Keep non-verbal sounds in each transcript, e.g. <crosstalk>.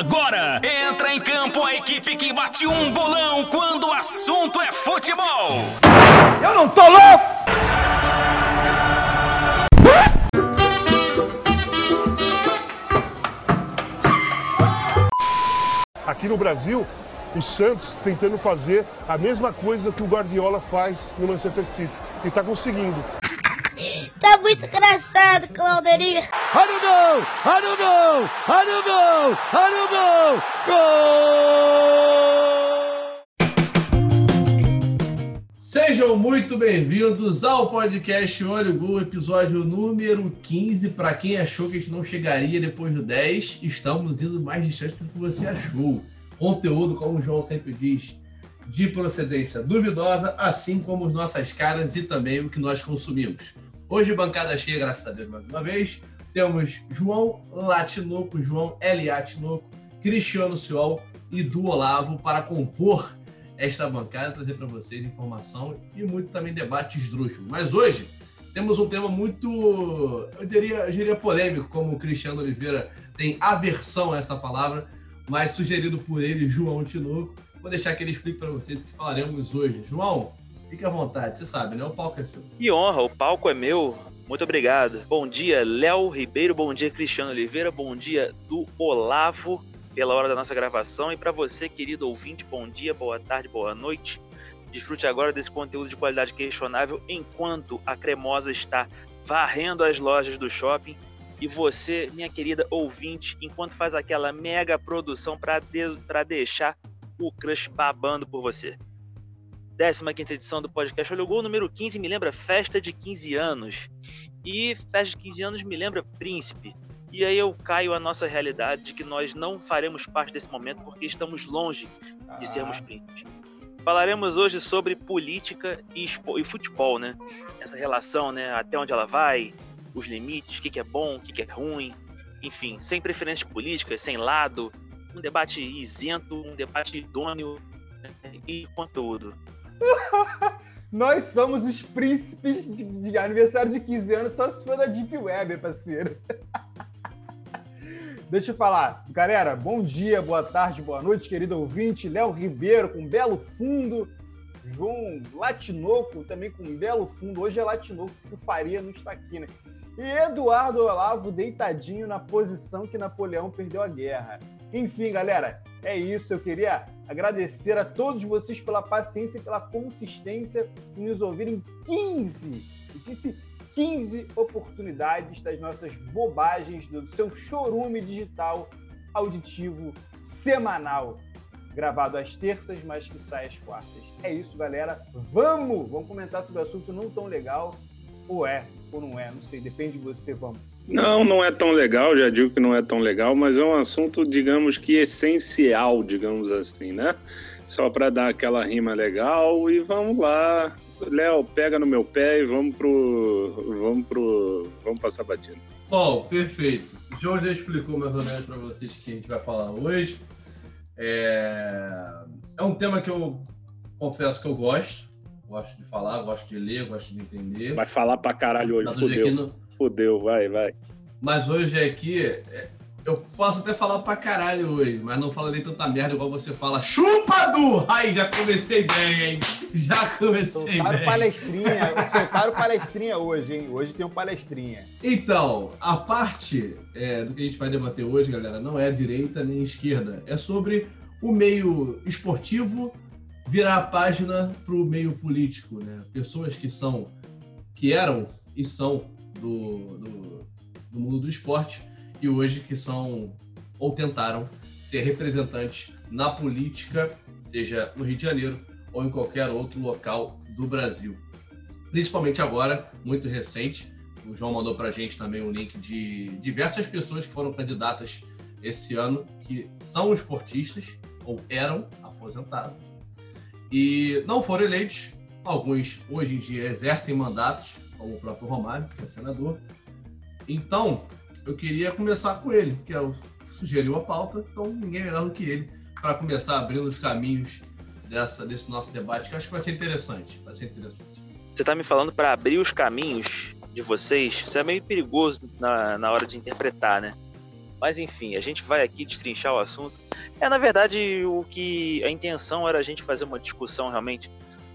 agora entra em campo a equipe que bate um bolão quando o assunto é futebol. Eu não tô louco! Aqui no Brasil, o Santos tentando fazer a mesma coisa que o Guardiola faz no Manchester City. E está conseguindo. Tá muito engraçado, Clauderinho. Olha o gol! Olha o gol! Olha o gol! Olha o gol! Gol! Sejam muito bem-vindos ao podcast Olho Gol, episódio número 15. Para quem achou que a gente não chegaria depois do 10, estamos indo mais distante do que você achou. Conteúdo, como o João sempre diz, de procedência duvidosa, assim como as nossas caras e também o que nós consumimos. Hoje, bancada cheia, graças a Deus, mais uma vez. Temos João Latinoco, João L. Atinoco, Cristiano Ciol e Du Olavo para compor esta bancada, trazer para vocês informação e muito também debate esdrúxulo. Mas hoje temos um tema muito, eu diria, eu diria polêmico, como o Cristiano Oliveira tem aversão a essa palavra, mas sugerido por ele, João Tinoco. Vou deixar que ele explique para vocês o que falaremos hoje. João, Fique à vontade, você sabe, né? O palco é seu. Que honra, o palco é meu. Muito obrigado. Bom dia, Léo Ribeiro. Bom dia, Cristiano Oliveira. Bom dia do Olavo, pela hora da nossa gravação. E para você, querido ouvinte, bom dia, boa tarde, boa noite. Desfrute agora desse conteúdo de qualidade questionável enquanto a cremosa está varrendo as lojas do shopping. E você, minha querida ouvinte, enquanto faz aquela mega produção para de deixar o crush babando por você. 15 edição do podcast Olho Gol, número 15 me lembra festa de 15 anos. E festa de 15 anos me lembra príncipe. E aí eu caio a nossa realidade de que nós não faremos parte desse momento porque estamos longe de sermos ah. príncipes. Falaremos hoje sobre política e, e, futebol, né? Essa relação, né? Até onde ela vai, os limites, o que, que é bom, o que, que é ruim. Enfim, sem preferências políticas, sem lado. Um debate isento, um debate idôneo né? e conteúdo. <laughs> Nós somos os príncipes de, de, aniversário de 15 anos, só se for da Deep Web, parceiro. <laughs> Deixa eu falar. Galera, bom dia, boa tarde, boa noite, querido ouvinte. Léo Ribeiro com belo fundo. João Latinoco também com belo fundo. Hoje é Latinoco, porque o Faria não está aqui, né? E Eduardo Olavo deitadinho na posição que Napoleão perdeu a guerra. Enfim, galera, é isso. Eu queria agradecer a todos vocês pela paciência e pela consistência em nos ouvirem 15, eu disse 15 oportunidades das nossas bobagens do seu chorume digital auditivo semanal, gravado às terças, mas que sai às quartas. É isso, galera. Vamos! Vamos comentar sobre o assunto não tão legal. Ou é, ou não é, não sei, depende de você, vamos. Não, não é tão legal, já digo que não é tão legal, mas é um assunto, digamos que essencial, digamos assim, né? Só para dar aquela rima legal e vamos lá. Léo, pega no meu pé e vamos pro. Vamos pro. Vamos passar batida. Bom, perfeito. O João já explicou mais ou menos para vocês o que a gente vai falar hoje. É... é um tema que eu confesso que eu gosto. Gosto de falar, gosto de ler, gosto de entender. Vai falar pra caralho hoje, fodeu fodeu, vai, vai. Mas hoje aqui, é, eu posso até falar pra caralho hoje, mas não falarei tanta merda igual você fala. Chupa, Du! Ai, já comecei bem, hein? Já comecei soltaram bem. palestrinha, soltaram palestrinha hoje, hein? Hoje tem um palestrinha. Então, a parte é, do que a gente vai debater hoje, galera, não é direita nem esquerda. É sobre o meio esportivo virar a página pro meio político, né? Pessoas que são, que eram e são do, do, do mundo do esporte e hoje que são ou tentaram ser representantes na política, seja no Rio de Janeiro ou em qualquer outro local do Brasil. Principalmente agora, muito recente, o João mandou para a gente também um link de diversas pessoas que foram candidatas esse ano, que são esportistas ou eram aposentados e não foram eleitos. Alguns hoje em dia exercem mandatos como o próprio Romário, que é senador. Então, eu queria começar com ele, que é o, sugeriu a pauta, então ninguém melhor do que ele para começar abrindo os caminhos dessa, desse nosso debate, que eu acho que vai ser interessante. Vai ser interessante. Você está me falando para abrir os caminhos de vocês? Isso é meio perigoso na, na hora de interpretar, né? Mas enfim, a gente vai aqui destrinchar o assunto. É, na verdade, o que a intenção era a gente fazer uma discussão realmente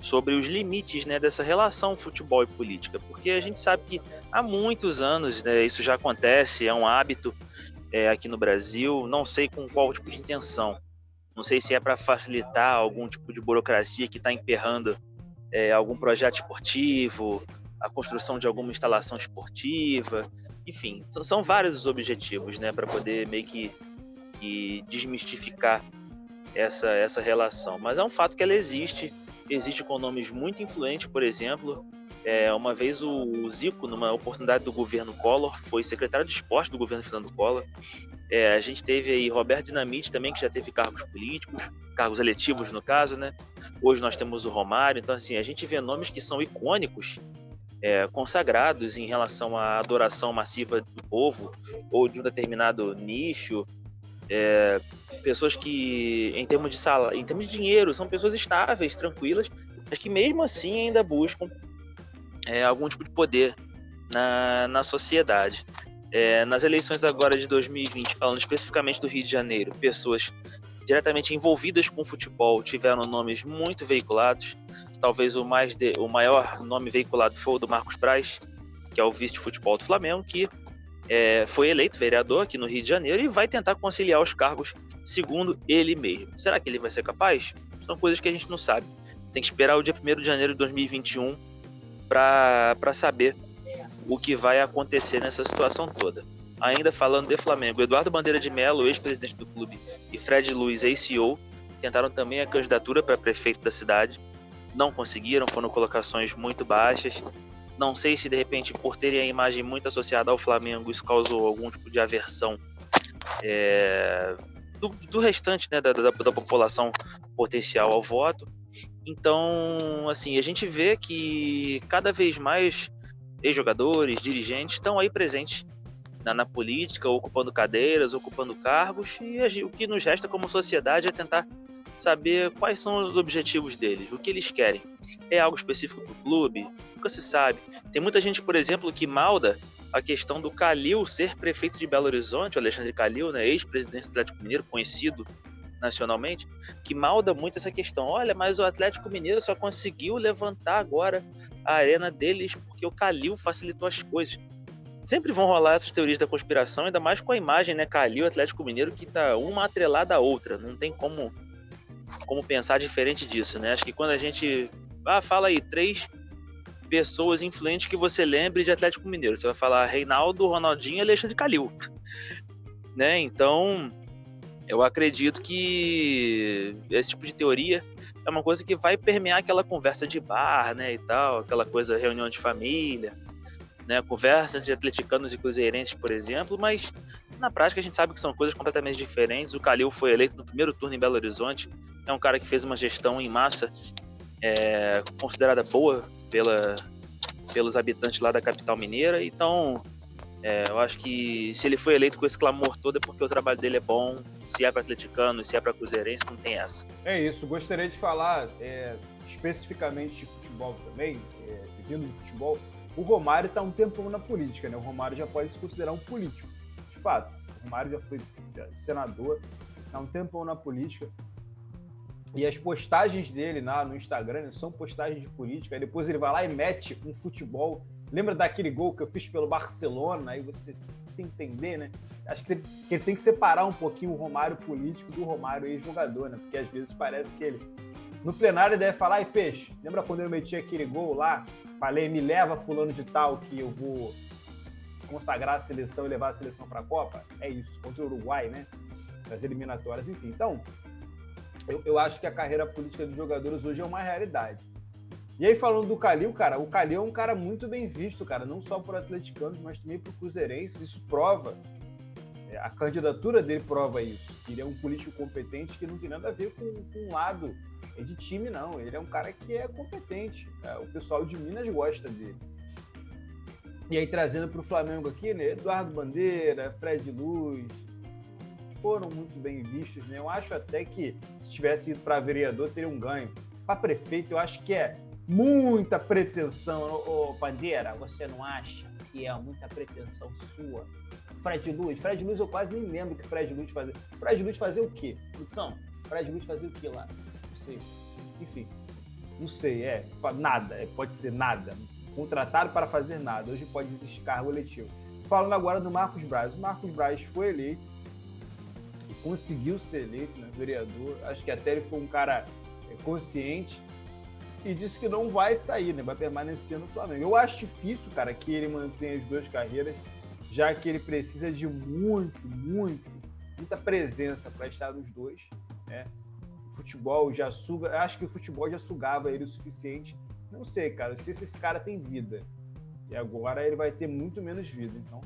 sobre os limites né, dessa relação futebol e política, porque a gente sabe que há muitos anos né, isso já acontece, é um hábito é, aqui no Brasil, não sei com qual tipo de intenção, não sei se é para facilitar algum tipo de burocracia que está emperrando é, algum projeto esportivo, a construção de alguma instalação esportiva, enfim, são, são vários os objetivos, né, para poder meio que, que desmistificar essa, essa relação. Mas é um fato que ela existe, existe com nomes muito influentes, por exemplo. É, uma vez o Zico, numa oportunidade do governo Collor, foi secretário de esporte do governo Fernando Collor. É, a gente teve aí Roberto Dinamite também, que já teve cargos políticos, cargos eletivos no caso, né? Hoje nós temos o Romário. Então, assim, a gente vê nomes que são icônicos é, consagrados em relação à adoração massiva do povo ou de um determinado nicho. É, pessoas que, em termos de sala, em termos de dinheiro, são pessoas estáveis, tranquilas, mas que mesmo assim ainda buscam é, algum tipo de poder na, na sociedade. É, nas eleições agora de 2020, falando especificamente do Rio de Janeiro, pessoas diretamente envolvidas com o futebol tiveram nomes muito veiculados. Talvez o, mais de, o maior nome veiculado foi o do Marcos Braz, que é o vice de futebol do Flamengo, que é, foi eleito vereador aqui no Rio de Janeiro e vai tentar conciliar os cargos segundo ele mesmo. Será que ele vai ser capaz? São coisas que a gente não sabe. Tem que esperar o dia 1 de janeiro de 2021 para saber o que vai acontecer nessa situação toda. Ainda falando de Flamengo, Eduardo Bandeira de Mello, ex-presidente do clube, e Fred Luiz, ex-CEO, tentaram também a candidatura para prefeito da cidade. Não conseguiram, foram colocações muito baixas. Não sei se de repente por terem a imagem muito associada ao Flamengo isso causou algum tipo de aversão é, do, do, restante né, da, da, da população potencial ao voto. Então, assim, a gente vê que cada vez mais ex-jogadores, dirigentes estão aí presentes na, na, política, ocupando cadeiras, ocupando cargos, e a, o que nos resta como sociedade é tentar saber quais são os objetivos deles, o que eles querem. É algo específico para o clube? Nunca se sabe. Tem muita gente, por exemplo, que malda a questão do Calil ser prefeito de Belo Horizonte, o Alexandre Calil, né, ex-presidente do Atlético Mineiro, conhecido nacionalmente, que malda muito essa questão. Olha, mas o Atlético Mineiro só conseguiu levantar agora a arena deles porque o Calil facilitou as coisas sempre vão rolar essas teorias da conspiração, ainda mais com a imagem, né, Calil Atlético Mineiro, que tá uma atrelada à outra. Não tem como, como pensar diferente disso, né? Acho que quando a gente. Ah, fala aí, três pessoas influentes que você lembre de Atlético Mineiro. Você vai falar Reinaldo, Ronaldinho e Alexandre Calil. <laughs> né? Então, eu acredito que esse tipo de teoria é uma coisa que vai permear aquela conversa de bar, né, e tal, aquela coisa reunião de família né, conversa entre atleticanos e cruzeirenses, por exemplo, mas na prática a gente sabe que são coisas completamente diferentes. O Calil foi eleito no primeiro turno em Belo Horizonte, é um cara que fez uma gestão em massa é, considerada boa pela, pelos habitantes lá da capital mineira, então é, eu acho que se ele foi eleito com esse clamor todo é porque o trabalho dele é bom, se é para atleticano, se é para cruzeirense, não tem essa. É isso, gostaria de falar é, especificamente de futebol também, é, vindo do futebol, o Romário está um tempão na política, né? O Romário já pode se considerar um político, de fato. O Romário já foi senador, está um tempão na política. E as postagens dele lá no Instagram né, são postagens de política. Aí depois ele vai lá e mete um futebol. Lembra daquele gol que eu fiz pelo Barcelona? Aí você tem que entender, né? Acho que, você, que ele tem que separar um pouquinho o Romário político do Romário ex-jogador, né? Porque às vezes parece que ele. No plenário ele deve falar, e peixe, lembra quando eu meti aquele gol lá? falei, me leva fulano de tal que eu vou consagrar a seleção e levar a seleção para a Copa. É isso, contra o Uruguai, né? Nas eliminatórias, enfim. Então, eu, eu acho que a carreira política dos jogadores hoje é uma realidade. E aí, falando do Calil, cara, o Calil é um cara muito bem visto, cara, não só por atleticanos, mas também por cruzeirenses. Isso prova, é, a candidatura dele prova isso. Ele é um político competente que não tem nada a ver com, com um lado de time, não. Ele é um cara que é competente. É, o pessoal de Minas gosta dele. E aí, trazendo para o Flamengo aqui, né? Eduardo Bandeira, Fred Luz, foram muito bem vistos, né? Eu acho até que se tivesse ido para vereador, teria um ganho. Para prefeito, eu acho que é muita pretensão. Ô, Bandeira, você não acha? que é muita pretensão sua. Fred Luz, Fred Luz eu quase nem lembro que Fred Luz fazia. Fred Luz fazia o quê? Produção, Fred Luz fazia o quê lá? Não sei. Enfim, não sei, é nada, é, pode ser nada. Contratado para fazer nada. Hoje pode existir cargo eletivo. Falando agora do Marcos Braz. O Marcos Braz foi eleito conseguiu ser eleito, né, vereador. Acho que até ele foi um cara é, consciente e disse que não vai sair, né? Vai permanecer no Flamengo. Eu acho difícil, cara, que ele mantenha as duas carreiras, já que ele precisa de muito, muito, muita presença para estar nos dois, né? O futebol já suga, acho que o futebol já sugava ele o suficiente. Não sei, cara, não sei se esse cara tem vida. E agora ele vai ter muito menos vida. Então,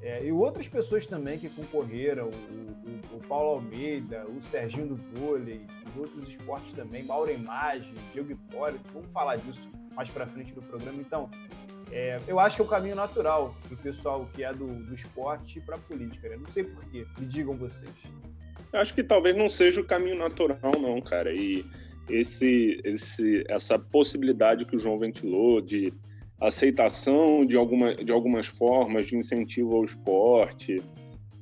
é, e outras pessoas também que concorreram, o, o, o, Paulo Almeida, o Serginho do vôlei, e outros esportes também, Mauro Imagem, Diego Hipólito, vamos falar disso mais para frente do programa. Então, é, eu acho que é o caminho natural do pessoal que é do, do esporte para a política. Né? Não sei porquê, me digam vocês. Eu acho que talvez não seja o caminho natural, não, cara. E esse, esse, essa possibilidade que o João ventilou de aceitação de, alguma, de algumas formas de incentivo ao esporte.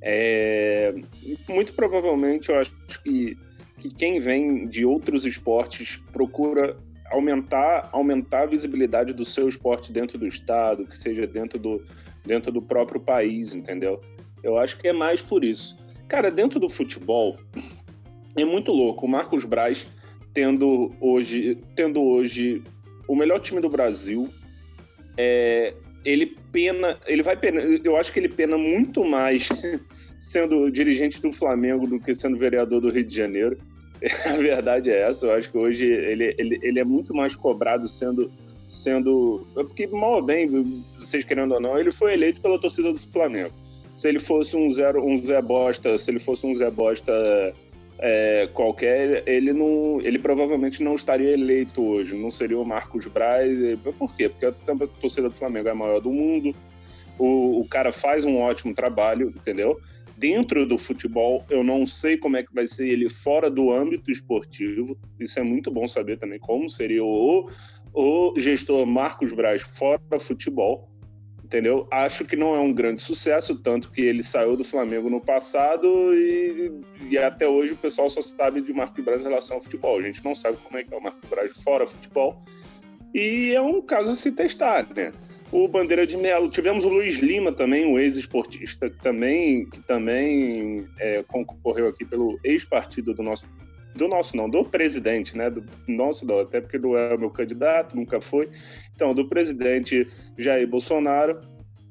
É, muito provavelmente eu acho que, que quem vem de outros esportes procura aumentar, aumentar a visibilidade do seu esporte dentro do estado, que seja dentro do, dentro do próprio país, entendeu? Eu acho que é mais por isso. Cara, dentro do futebol, é muito louco. O Marcos Braz tendo hoje, tendo hoje o melhor time do Brasil, é, ele pena, ele vai pena, eu acho que ele pena muito mais <laughs> sendo dirigente do Flamengo do que sendo vereador do Rio de Janeiro. <laughs> A verdade é essa, eu acho que hoje ele, ele, ele é muito mais cobrado sendo sendo porque mal ou bem, vocês querendo ou não, ele foi eleito pela torcida do Flamengo. Se ele fosse um zero, um Zé Bosta, se ele fosse um Zé Bosta é, qualquer, ele não, ele provavelmente não estaria eleito hoje, não seria o Marcos Braz. Por quê? Porque a torcida do Flamengo é a maior do mundo, o, o cara faz um ótimo trabalho, entendeu? Dentro do futebol, eu não sei como é que vai ser ele fora do âmbito esportivo. Isso é muito bom saber também como seria o, o gestor Marcos Braz fora futebol entendeu? Acho que não é um grande sucesso, tanto que ele saiu do Flamengo no passado e, e até hoje o pessoal só sabe de Marco Braz em relação ao futebol. A gente não sabe como é que é o Marco Braz fora futebol. E é um caso a se testar, né? O Bandeira de Melo, tivemos o Luiz Lima também, um ex-esportista também, que também é, concorreu aqui pelo ex-partido do nosso do nosso não, do presidente, né? Do nosso não, até porque não é o meu candidato, nunca foi. Então, do presidente Jair Bolsonaro.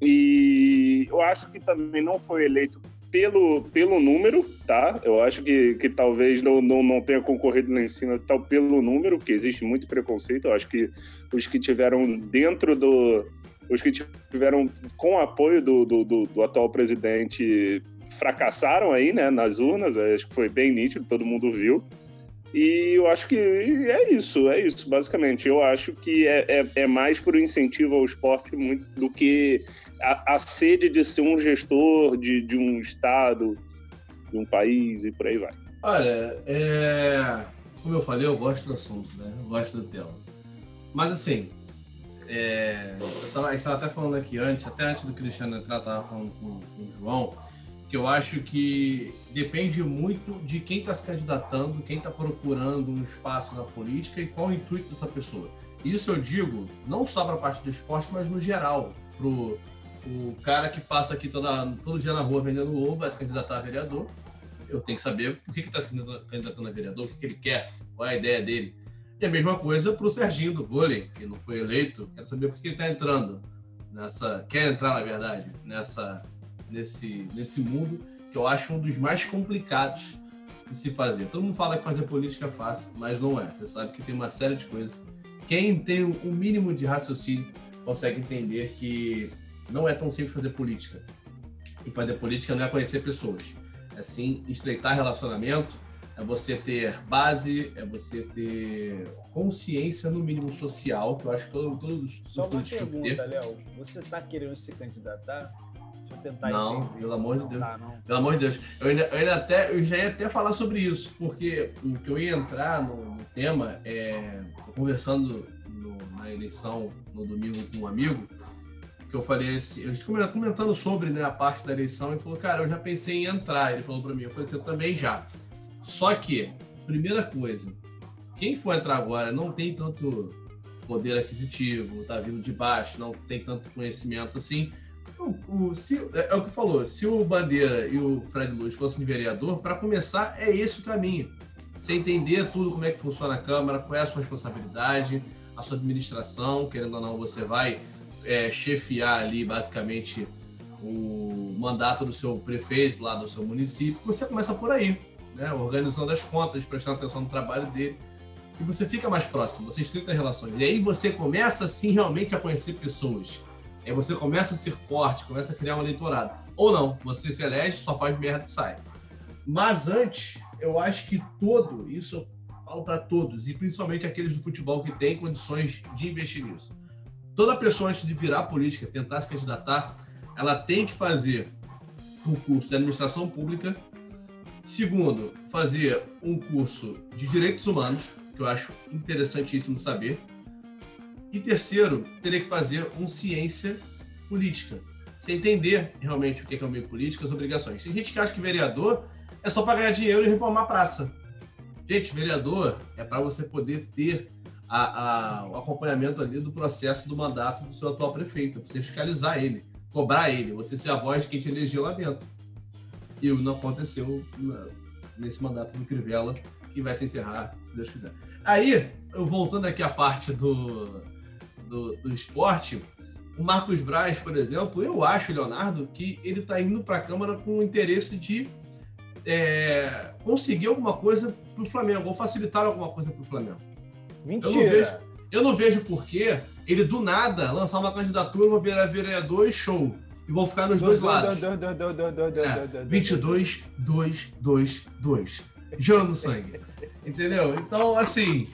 E eu acho que também não foi eleito pelo, pelo número, tá? Eu acho que, que talvez não, não, não tenha concorrido lá em cima tal, pelo número, porque existe muito preconceito. Eu acho que os que tiveram dentro do. Os que tiveram com apoio do, do, do, do atual presidente fracassaram aí, né, nas urnas, acho que foi bem nítido, todo mundo viu. E eu acho que é isso, é isso, basicamente. Eu acho que é, é, é mais por incentivo ao esporte muito do que a, a sede de ser um gestor de, de um estado, de um país e por aí vai. Olha, é... como eu falei, eu gosto do assunto, né? Eu gosto do tema. Mas assim, é... eu estava até falando aqui antes, até antes do Cristiano entrar, estava falando com, com o João que eu acho que depende muito de quem está se candidatando, quem está procurando um espaço na política e qual o intuito dessa pessoa. Isso eu digo não só para a parte do esporte, mas no geral. Pro o cara que passa aqui toda, todo dia na rua vendendo ovo, vai se candidatar a vereador. Eu tenho que saber por que está se candidatando a vereador, o que, que ele quer, qual é a ideia dele. E a mesma coisa para o Serginho do vôlei, que não foi eleito. Quero saber por que ele está entrando nessa. Quer entrar, na verdade, nessa nesse, nesse mundo que eu acho um dos mais complicados de se fazer. Todo mundo fala que fazer política é fácil, mas não é. Você sabe que tem uma série de coisas. Quem tem o um mínimo de raciocínio consegue entender que não é tão simples fazer política. E fazer política não é conhecer pessoas. É sim estreitar relacionamento, é você ter base, é você ter consciência, no mínimo, social, que eu acho que todo, todos Só uma pergunta, Léo. Você está querendo se candidatar tentar não, entender. pelo amor de Deus. Pelo amor de Deus. Eu, ainda, eu, ainda até, eu já ia até falar sobre isso, porque o que eu ia entrar no, no tema é conversando no, na eleição no domingo com um amigo. que eu falei assim, a gente comentando sobre né, a parte da eleição, e falou, cara, eu já pensei em entrar. Ele falou para mim, eu falei, você também já. Só que, primeira coisa, quem for entrar agora não tem tanto poder aquisitivo, tá vindo de baixo, não tem tanto conhecimento assim. O, se, é, é, o que falou, se o Bandeira e o Fred Luz fossem vereador, para começar, é esse o caminho. Você entender tudo como é que funciona a Câmara, qual é a sua responsabilidade, a sua administração, querendo ou não, você vai é, chefiar ali basicamente o mandato do seu prefeito lá do seu município, você começa por aí, né? organizando as contas, prestando atenção no trabalho dele, e você fica mais próximo, você estreita relações. E aí você começa, sim, realmente a conhecer pessoas. Aí você começa a ser forte, começa a criar um eleitorado. Ou não, você se elege, só faz merda e sai. Mas antes, eu acho que todo, isso eu falo para todos, e principalmente aqueles do futebol que têm condições de investir nisso toda pessoa antes de virar política, tentar se candidatar, ela tem que fazer um curso de administração pública. Segundo, fazer um curso de direitos humanos, que eu acho interessantíssimo saber. E terceiro, teria que fazer um ciência política. Você entender realmente o que é o meio político, as obrigações. Tem gente que acha que vereador é só para ganhar dinheiro e reformar a praça. Gente, vereador é para você poder ter a, a, o acompanhamento ali do processo do mandato do seu atual prefeito, você fiscalizar ele, cobrar ele, você ser a voz de quem te elegeu lá dentro. E não aconteceu nesse mandato do Crivella, que vai se encerrar, se Deus quiser. Aí, eu voltando aqui à parte do, do, do esporte, o Marcos Braz, por exemplo, eu acho, Leonardo, que ele está indo para a Câmara com o interesse de é, conseguir alguma coisa para o Flamengo, ou facilitar alguma coisa para o Flamengo. Mentira. Eu não vejo, eu não vejo por que ele do nada lançar uma candidatura, vou virar vereador e show. E vou ficar nos dois lados. 22, 2, 2, 2. Jando sangue. Entendeu? Então, assim,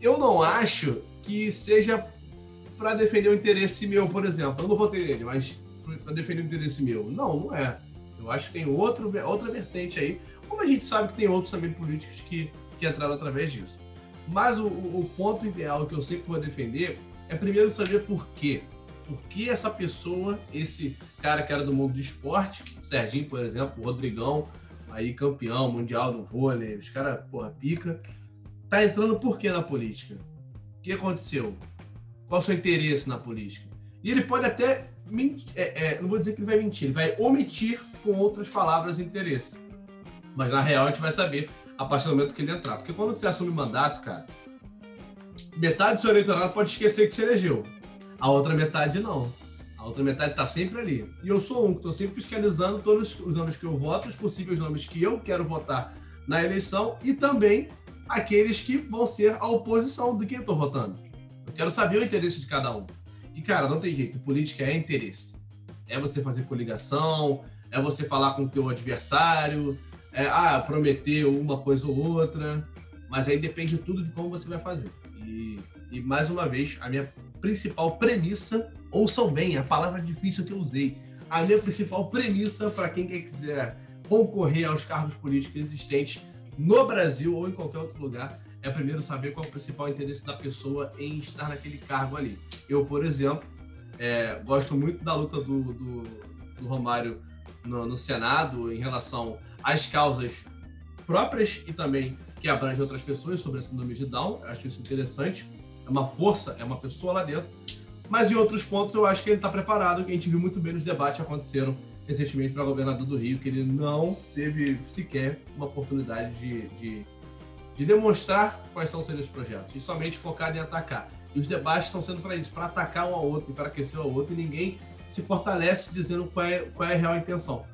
eu não acho que seja para defender o interesse meu, por exemplo. Eu não votei nele, mas para defender o interesse meu. Não, não é. Eu acho que tem outro, outra vertente aí. Como a gente sabe que tem outros também políticos que, que entraram através disso. Mas o, o, ponto ideal que eu sempre vou defender é primeiro saber por quê. Por que essa pessoa, esse cara que era do mundo do esporte, Serginho, por exemplo, Rodrigão, aí campeão mundial no vôlei, os caras, porra, pica, tá entrando por quê na política? O que aconteceu? Qual o seu interesse na política? E ele pode até mentir, é, é, não vou dizer que ele vai mentir, ele vai omitir com outras palavras o interesse. Mas na real a gente vai saber a partir do momento que ele entrar. Porque quando você assume mandato, cara, metade do seu eleitorado pode esquecer que te elegeu. A outra metade não. A outra metade está sempre ali. E eu sou um que estou sempre fiscalizando todos os nomes que eu voto, os possíveis nomes que eu quero votar na eleição e também aqueles que vão ser a oposição de quem eu estou votando. Eu quero saber o interesse de cada um. E, cara, não tem jeito. Política é interesse. É você fazer coligação, é você falar com o teu adversário, é, ah, prometeu uma coisa ou outra, mas aí depende tudo de como você vai fazer. E, e mais uma vez, a minha principal premissa, ouçam bem, a palavra difícil que eu usei, a minha principal premissa para quem quiser concorrer aos cargos políticos existentes no Brasil ou em qualquer outro lugar, é primeiro saber qual é o principal interesse da pessoa em estar naquele cargo ali. Eu, por exemplo, é, gosto muito da luta do, do, do Romário no, no Senado em relação às causas próprias e também que abrangem outras pessoas sobre a síndrome de Down. Eu acho isso interessante. É uma força, é uma pessoa lá dentro. Mas em outros pontos eu acho que ele está preparado, que a gente viu muito bem nos debates que aconteceram recentemente para governador do Rio, que ele não teve sequer uma oportunidade de, de, de demonstrar quais são os projetos, e somente focado em atacar. E os debates estão sendo para isso, para atacar um ao outro, para aquecer um outro, e ninguém se fortalece dizendo qual é, qual é a real intenção.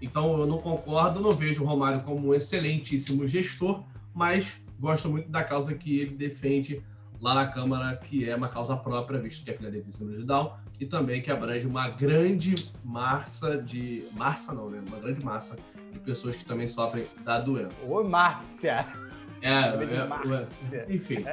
Então eu não concordo, não vejo o Romário como um excelentíssimo gestor, mas gosto muito da causa que ele defende lá na Câmara, que é uma causa própria, visto que é filha dele tem de Down, e também que abrange uma grande massa de... Massa não, né? Uma grande massa de pessoas que também sofrem da doença. Ô, Márcia! É, é, é, enfim.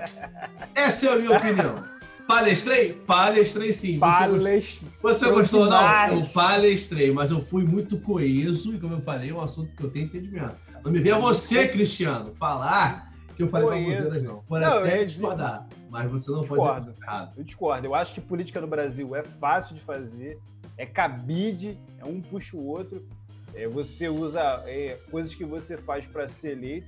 Essa é a minha opinião. Palestrei? Palestrei sim. Palest... Você, gostou, ou não? Eu palestrei, mas eu fui muito coeso e, como eu falei, é um assunto que eu tenho entendimento. Não me venha você, Cristiano, falar que eu falei Poeta. baboseiras, não. Eu até discordar, mas você não Discordo. pode errado. Eu discordo. Eu acho que política no Brasil é fácil de fazer, é cabide, é um puxa o outro. É, você usa é, coisas que você faz para ser eleito.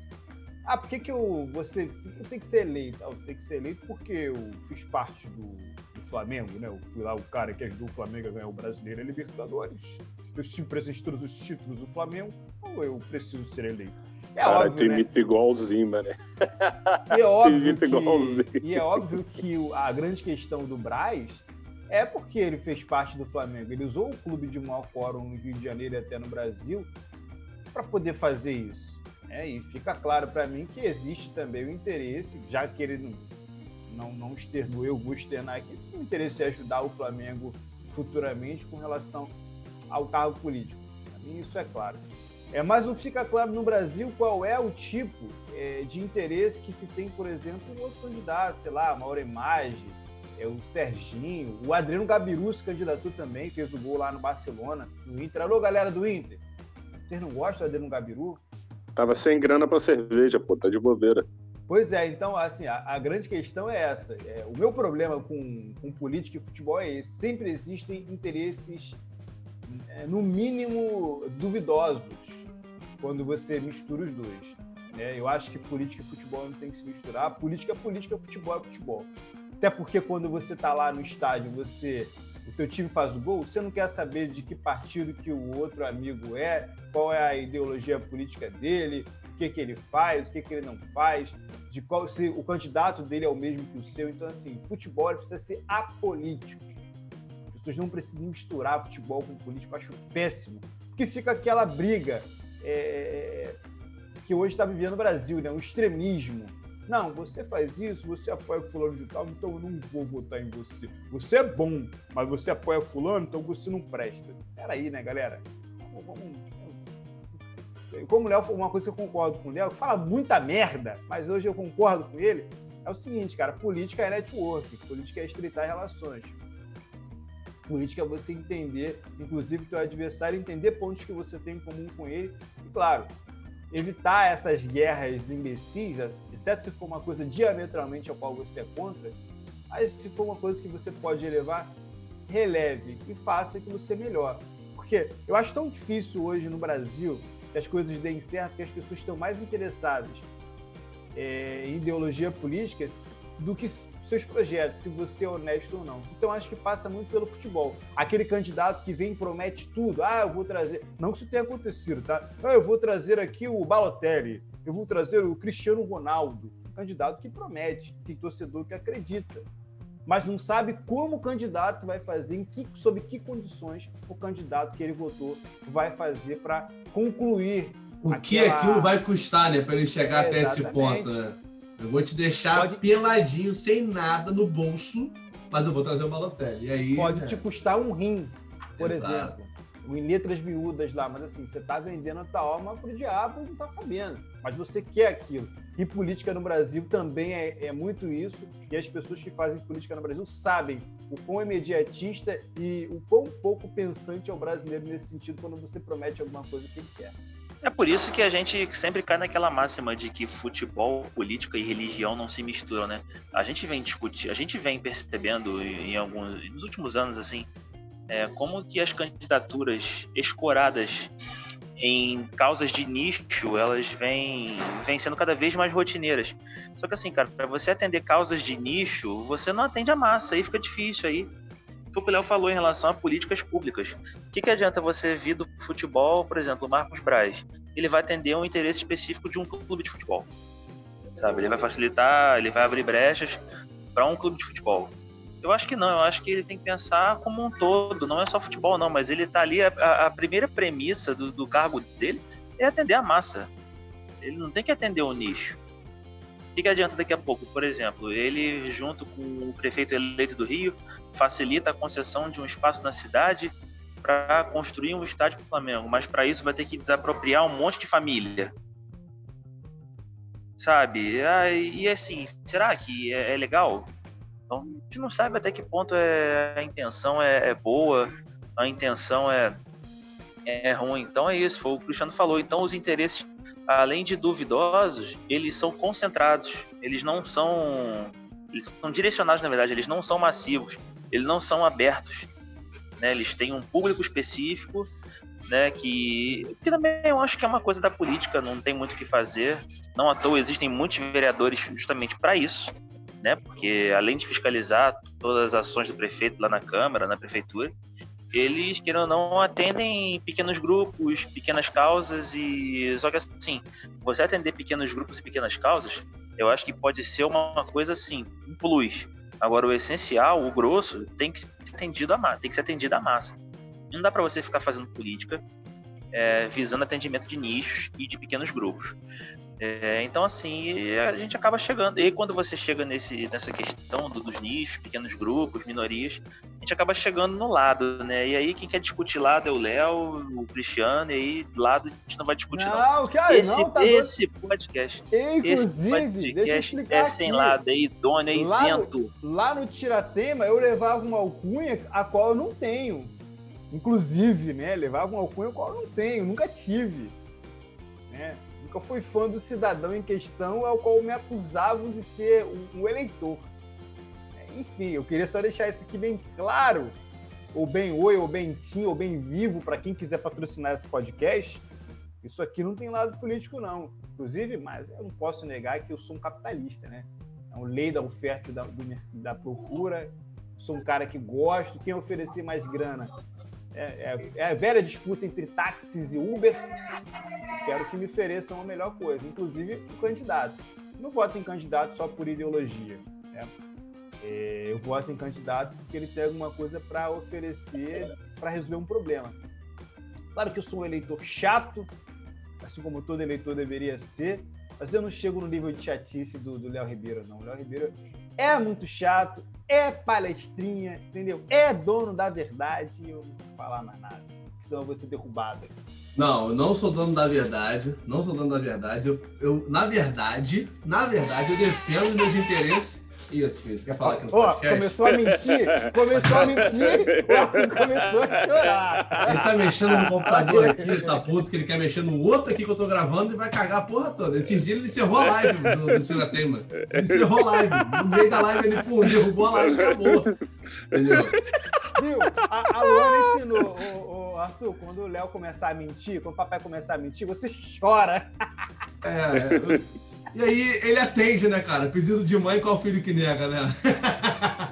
Ah, por que, que eu, você por que ser eleito? Ah, eu tenho que ser eleito porque eu fiz parte do, do Flamengo, né? Eu fui lá o cara que ajudou o Flamengo a ganhar o Brasileiro e Libertadores. Eu estive presente em todos os títulos do Flamengo, ou eu preciso ser eleito? É Cara, tu óbvio, né? imita igualzinho, mano. E é <laughs> óbvio imita igualzinho. que, e é óbvio que a grande questão do Braz é porque ele fez parte do Flamengo. Ele usou o clube de maior quórum no Rio de Janeiro e até no Brasil para poder fazer isso. né? E fica claro para mim que existe também o interesse, já que ele não, não, não externou, eu vou externar aqui, o interesse é ajudar o Flamengo futuramente com relação ao cargo político. Para mim isso é claro. É, mas não fica claro no Brasil qual é o tipo é, de interesse que se tem, por exemplo, um outro candidato, sei lá, Mauro Image, é, o Serginho, o Adriano Gabiru se candidatou também, fez o gol lá no Barcelona, no Inter. Alô, galera do Inter, vocês não gostam do Adriano Gabiru? Tava sem grana pra cerveja, pô, tá de bobeira. Pois é, então, assim, a, a grande questão é essa. É, o meu problema com, com política e futebol é esse. Sempre existem interesses, no mínimo, duvidosos quando você mistura os dois. né? eu acho que política e futebol não tem que se misturar. Política é política, futebol é futebol. Até porque quando você está lá no estádio, você o teu time faz o gol, você não quer saber de que partido que o outro amigo é, qual é a ideologia política dele, o que, que ele faz, o que, que ele não faz, de qual se o candidato dele é o mesmo que o seu. Então, assim, futebol precisa ser apolítico. As pessoas não precisam misturar futebol com político, eu acho péssimo. Porque fica aquela briga é, que hoje está vivendo no Brasil, né? um extremismo. Não, você faz isso, você apoia fulano de tal, então eu não vou votar em você. Você é bom, mas você apoia fulano, então você não presta. Peraí, né, galera? Como o Léo, uma coisa que eu concordo com o Léo, que fala muita merda, mas hoje eu concordo com ele, é o seguinte, cara, política é network, política é estreitar relações. Política é você entender, inclusive, teu adversário, entender pontos que você tem em comum com ele, e claro, evitar essas guerras imbecis, exceto se for uma coisa diametralmente ao qual você é contra, mas se for uma coisa que você pode elevar, releve e faça aquilo ser melhor. Porque eu acho tão difícil hoje no Brasil que as coisas deem certo, que as pessoas estão mais interessadas é, em ideologia política do que seus projetos, se você é honesto ou não. Então acho que passa muito pelo futebol. Aquele candidato que vem e promete tudo, ah, eu vou trazer. Não que isso tenha acontecido, tá? Ah, eu vou trazer aqui o Balotelli, eu vou trazer o Cristiano Ronaldo. Candidato que promete, tem torcedor que acredita. Mas não sabe como o candidato vai fazer, em que, sob que condições o candidato que ele votou vai fazer para concluir O que Aquela- aquilo vai custar, né, para ele chegar É, até esse ponto, né? Eu vou te deixar Pode- peladinho, sem nada no bolso, mas eu vou trazer o Balotelli. E aí, pode né? te custar um rim, por Exato. exemplo. Em letras miúdas lá, mas assim, você tá vendendo a tua alma pro diabo e não tá sabendo. Mas você quer aquilo. E política no Brasil também é, é muito isso. E as pessoas que fazem política no Brasil sabem o quão imediatista e o quão pouco pensante é o brasileiro nesse sentido quando você promete alguma coisa que ele quer. É por isso que a gente sempre cai naquela máxima de que futebol, política e religião não se misturam, né? A gente vem discutir, a gente vem percebendo em alguns, nos últimos anos assim, é, como que as candidaturas escoradas em causas de nicho, elas vêm, vêm sendo cada vez mais rotineiras. Só que assim, cara, para você atender causas de nicho, você não atende a massa, aí fica difícil aí. O que o Léo falou em relação a políticas públicas. O que, que adianta você vir do futebol, por exemplo, o Marcos Braz? Ele vai atender um interesse específico de um clube de futebol. Sabe? Ele vai facilitar, ele vai abrir brechas para um clube de futebol. Eu acho que não, eu acho que ele tem que pensar como um todo, não é só futebol, não, mas ele tá ali, a, a primeira premissa do, do cargo dele é atender a massa. Ele não tem que atender o nicho. Que, que adianta daqui a pouco? Por exemplo, ele, junto com o prefeito eleito do Rio, facilita a concessão de um espaço na cidade para construir um estádio para o Flamengo, mas para isso vai ter que desapropriar um monte de família. Sabe? E assim, será que é, é legal? Então, a gente não sabe até que ponto é, a intenção é, é boa, a intenção é, é ruim. Então é isso, foi o o Cristiano falou. Então os interesses além de duvidosos, eles são concentrados. Eles não são. Eles são direcionados, na verdade, eles não são massivos, eles não são abertos. Né? Eles têm um público específico, né? Que, que também eu acho que é uma coisa da política, não tem muito o que fazer. Não à toa existem muitos vereadores justamente para isso, né? Porque além de fiscalizar todas as ações do prefeito lá na Câmara, na Prefeitura, eles, querendo ou não, atendem pequenos grupos, pequenas causas e. Só que assim, você atender pequenos grupos e pequenas causas, eu acho que pode ser uma coisa assim, um plus. Agora, o essencial, o grosso, tem que ser atendido a massa, tem que ser atendido à massa. Não dá para você ficar fazendo política é, visando atendimento de nichos e de pequenos grupos. É, então, assim, a gente acaba chegando. E quando você chega nesse, nessa questão do, dos nichos, pequenos grupos, minorias, a gente acaba chegando no lado, né? E aí, quem quer discutir lado é o Léo, o Cristiano, e aí, lado a gente não vai discutir, não. Não, cara, esse, não, tá esse podcast. Inclusive, esse deixa eu podcast explicar é aqui. sem lado, é idôneo, é Lá no- isento. Lá no Tiratema, eu levava uma alcunha a qual eu não tenho. Inclusive, né? Levava uma alcunha qual eu não tenho, nunca tive. Né? Nunca fui fã do cidadão em questão ao qual me acusavam de ser um, um eleitor. É, Enfim, eu queria só deixar isso aqui bem claro. Ou bem oi, ou bem tim, ou bem vivo, para quem quiser patrocinar esse podcast. Isso aqui não tem lado político, não. Inclusive, mas eu não posso negar que eu sou um capitalista, né? É uma lei da oferta e da, da procura. Sou um cara que gosto. Quem oferecer mais grana é, é- é a velha disputa entre táxis e Uber. Quero que me ofereçam a melhor coisa, inclusive o candidato. Não voto em candidato só por ideologia. né? É, eu voto em candidato porque ele tem alguma coisa para oferecer para resolver um problema. Claro que eu sou um eleitor chato, assim como todo eleitor deveria ser, mas eu não chego no nível de chatice do Léo Ribeiro, não. O Léo Ribeiro é muito chato, é palestrinha, entendeu? É dono da verdade e eu não vou falar mais nada, senão eu vou ser derrubado. Não, eu não sou dono da verdade. Não sou dono da verdade. Eu, eu, na verdade, na verdade, eu defendo meus interesses. Isso, filho. Quer falar aqui no Ó, podcast? começou a mentir, começou a mentir, o <laughs> Arthur começou a chorar. Ele tá mexendo no computador aqui, tá puto que ele quer mexer no outro aqui que eu tô gravando e vai cagar a porra toda. Esses dias ele encerrou a live do, do Tiratema. Ele encerrou a live. No meio da live ele, pum, derrubou a live e acabou. Entendeu? Viu? A, a Luana ensinou, ô, ô, Arthur, quando o Léo começar a mentir, quando o papai começar a mentir, você chora. É, é, eu- E aí ele atende, né, cara? Pedido de mãe, qual filho que nega, né?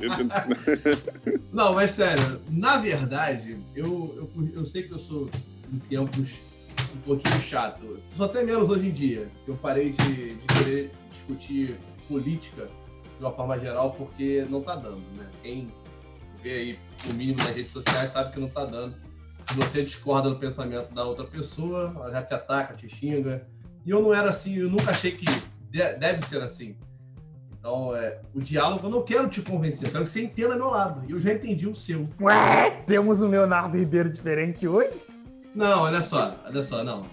<laughs> Não, mas sério, na verdade, eu, eu, eu sei que eu sou em tempos um pouquinho chato. Só até menos hoje em dia. Eu parei de, de querer discutir política de uma forma geral porque não tá dando, né? Quem vê aí o mínimo nas redes sociais sabe que não tá dando. Se você discorda do pensamento da outra pessoa, ela já te ataca, te xinga. E eu não era assim, eu nunca achei que de- deve ser assim. Então, é, o diálogo, eu não quero te convencer, eu quero que você entenda meu lado. E eu já entendi o seu. Ué, temos um Leonardo Ribeiro diferente hoje? Não, olha só, olha só, não.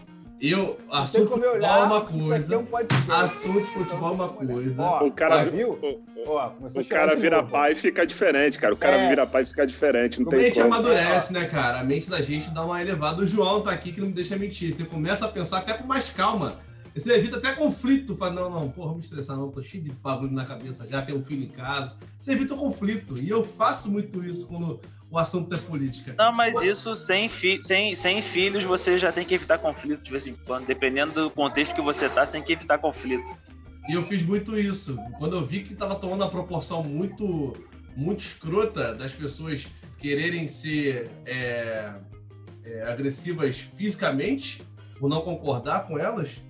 Eu, Tem assunto futebol olhar, é uma isso aqui coisa. é um. Assunto de futebol é uma coisa. Ó, O cara, ó, viu? o, Ó, o cara vira novo. pai e fica diferente, cara. O cara É. vira pai e fica diferente, não A tem mente como. amadurece, né, cara? A mente da gente dá uma elevada. O João tá aqui que não me deixa mentir. Você começa a pensar até com mais calma. Você evita até conflito. Fala, não, não, porra, vou me estressar, não. Tô cheio de bagulho na cabeça já, tenho um filho em casa. Você evita o conflito. E eu faço muito isso quando o assunto é política. Não, mas isso sem, fi sem, sem filhos você já tem que evitar conflito de vez em quando. Dependendo do contexto que você tá, você tem que evitar conflito. E eu fiz muito isso. Quando eu vi que estava tomando uma proporção muito, muito escrota das pessoas quererem ser é, é, agressivas fisicamente, por não concordar com elas,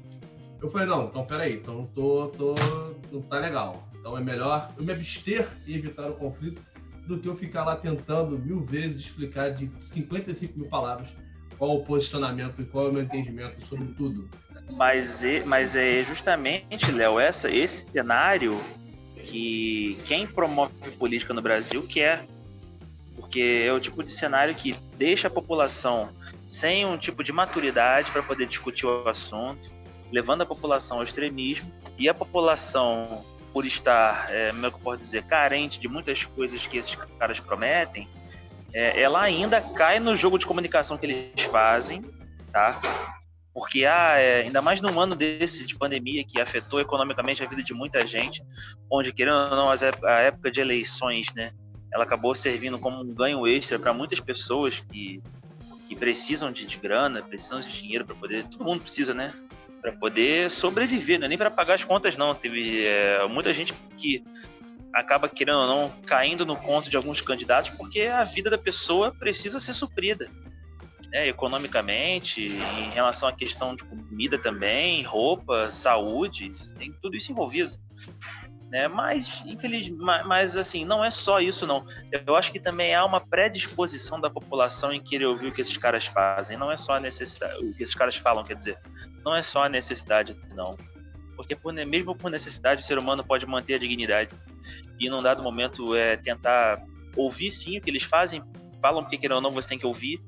eu falei, não, então peraí, então tô, tô, não tá legal. Então é melhor eu me abster e evitar o conflito do que eu ficar lá tentando mil vezes explicar de 55 mil palavras qual o posicionamento e qual é o meu entendimento sobre tudo. Mas é, mas é justamente, Léo, esse cenário que quem promove política no Brasil quer. Porque é o tipo de cenário que deixa a população sem um tipo de maturidade para poder discutir o assunto, levando a população ao extremismo, e a população, por estar, é, como é que eu posso dizer, carente de muitas coisas que esses caras prometem, é, ela ainda cai no jogo de comunicação que eles fazem, tá? porque ah, é, ainda mais num ano desse de pandemia que afetou economicamente a vida de muita gente, onde querendo ou não a época de eleições, né, ela acabou servindo como um ganho extra para muitas pessoas que, que precisam de, de grana, precisam de dinheiro para poder, todo mundo precisa, né, para poder sobreviver, não é nem para pagar as contas não. Teve é, muita gente que acaba querendo ou não caindo no conto de alguns candidatos porque a vida da pessoa precisa ser suprida né, economicamente, em relação à questão de comida também, roupa, saúde, tem tudo isso envolvido. Né? Mas, infelizmente, mas assim, não é só isso, não. Eu acho que também há uma predisposição da população em querer ouvir o que esses caras fazem. Não é só a necessidade, o que esses caras falam, quer dizer, não é só a necessidade, não. Porque por, mesmo por necessidade, o ser humano pode manter a dignidade. E num dado momento é tentar ouvir sim o que eles fazem, falam porque querendo ou não você tem que ouvir,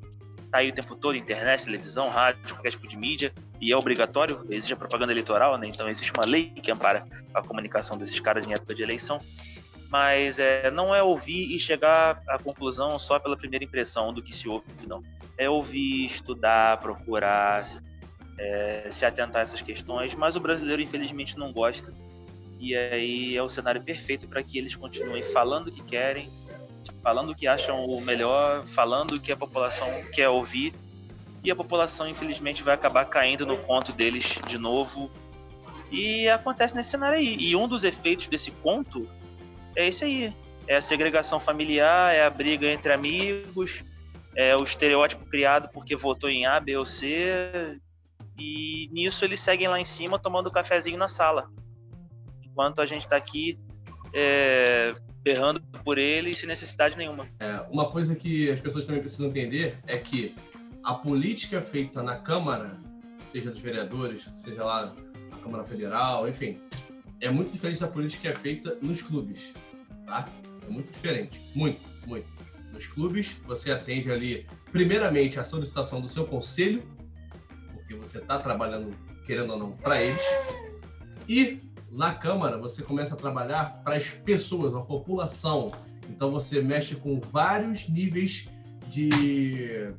tá aí o tempo todo, internet, televisão, rádio, qualquer tipo de mídia, e é obrigatório, existe a propaganda eleitoral, né? Então existe uma lei que ampara a comunicação desses caras em época de eleição. Mas é, não é ouvir e chegar à conclusão só pela primeira impressão do que se ouve, não. É ouvir, estudar, procurar, é, se atentar a essas questões, mas o brasileiro infelizmente não gosta. E aí é o cenário perfeito para que eles continuem falando o que querem, falando o que acham o melhor, falando o que a população quer ouvir, e a população, infelizmente, vai acabar caindo no conto deles de novo. E acontece nesse cenário aí. E um dos efeitos desse conto é esse aí: é a segregação familiar, é a briga entre amigos, é o estereótipo criado porque votou em A, B ou C. E nisso eles seguem lá em cima tomando cafezinho na sala. Enquanto a gente está aqui é, berrando por ele sem necessidade nenhuma. É, uma coisa que as pessoas também precisam entender é que a política feita na Câmara, seja dos vereadores, seja lá na Câmara Federal, enfim, é muito diferente da política que é feita nos clubes, tá? É muito diferente, muito, muito. Nos clubes, você atende ali, primeiramente, a solicitação do seu conselho, porque você está trabalhando, querendo ou não, para eles, e na Câmara, você começa a trabalhar para as pessoas, a população. Então, você mexe com vários níveis de.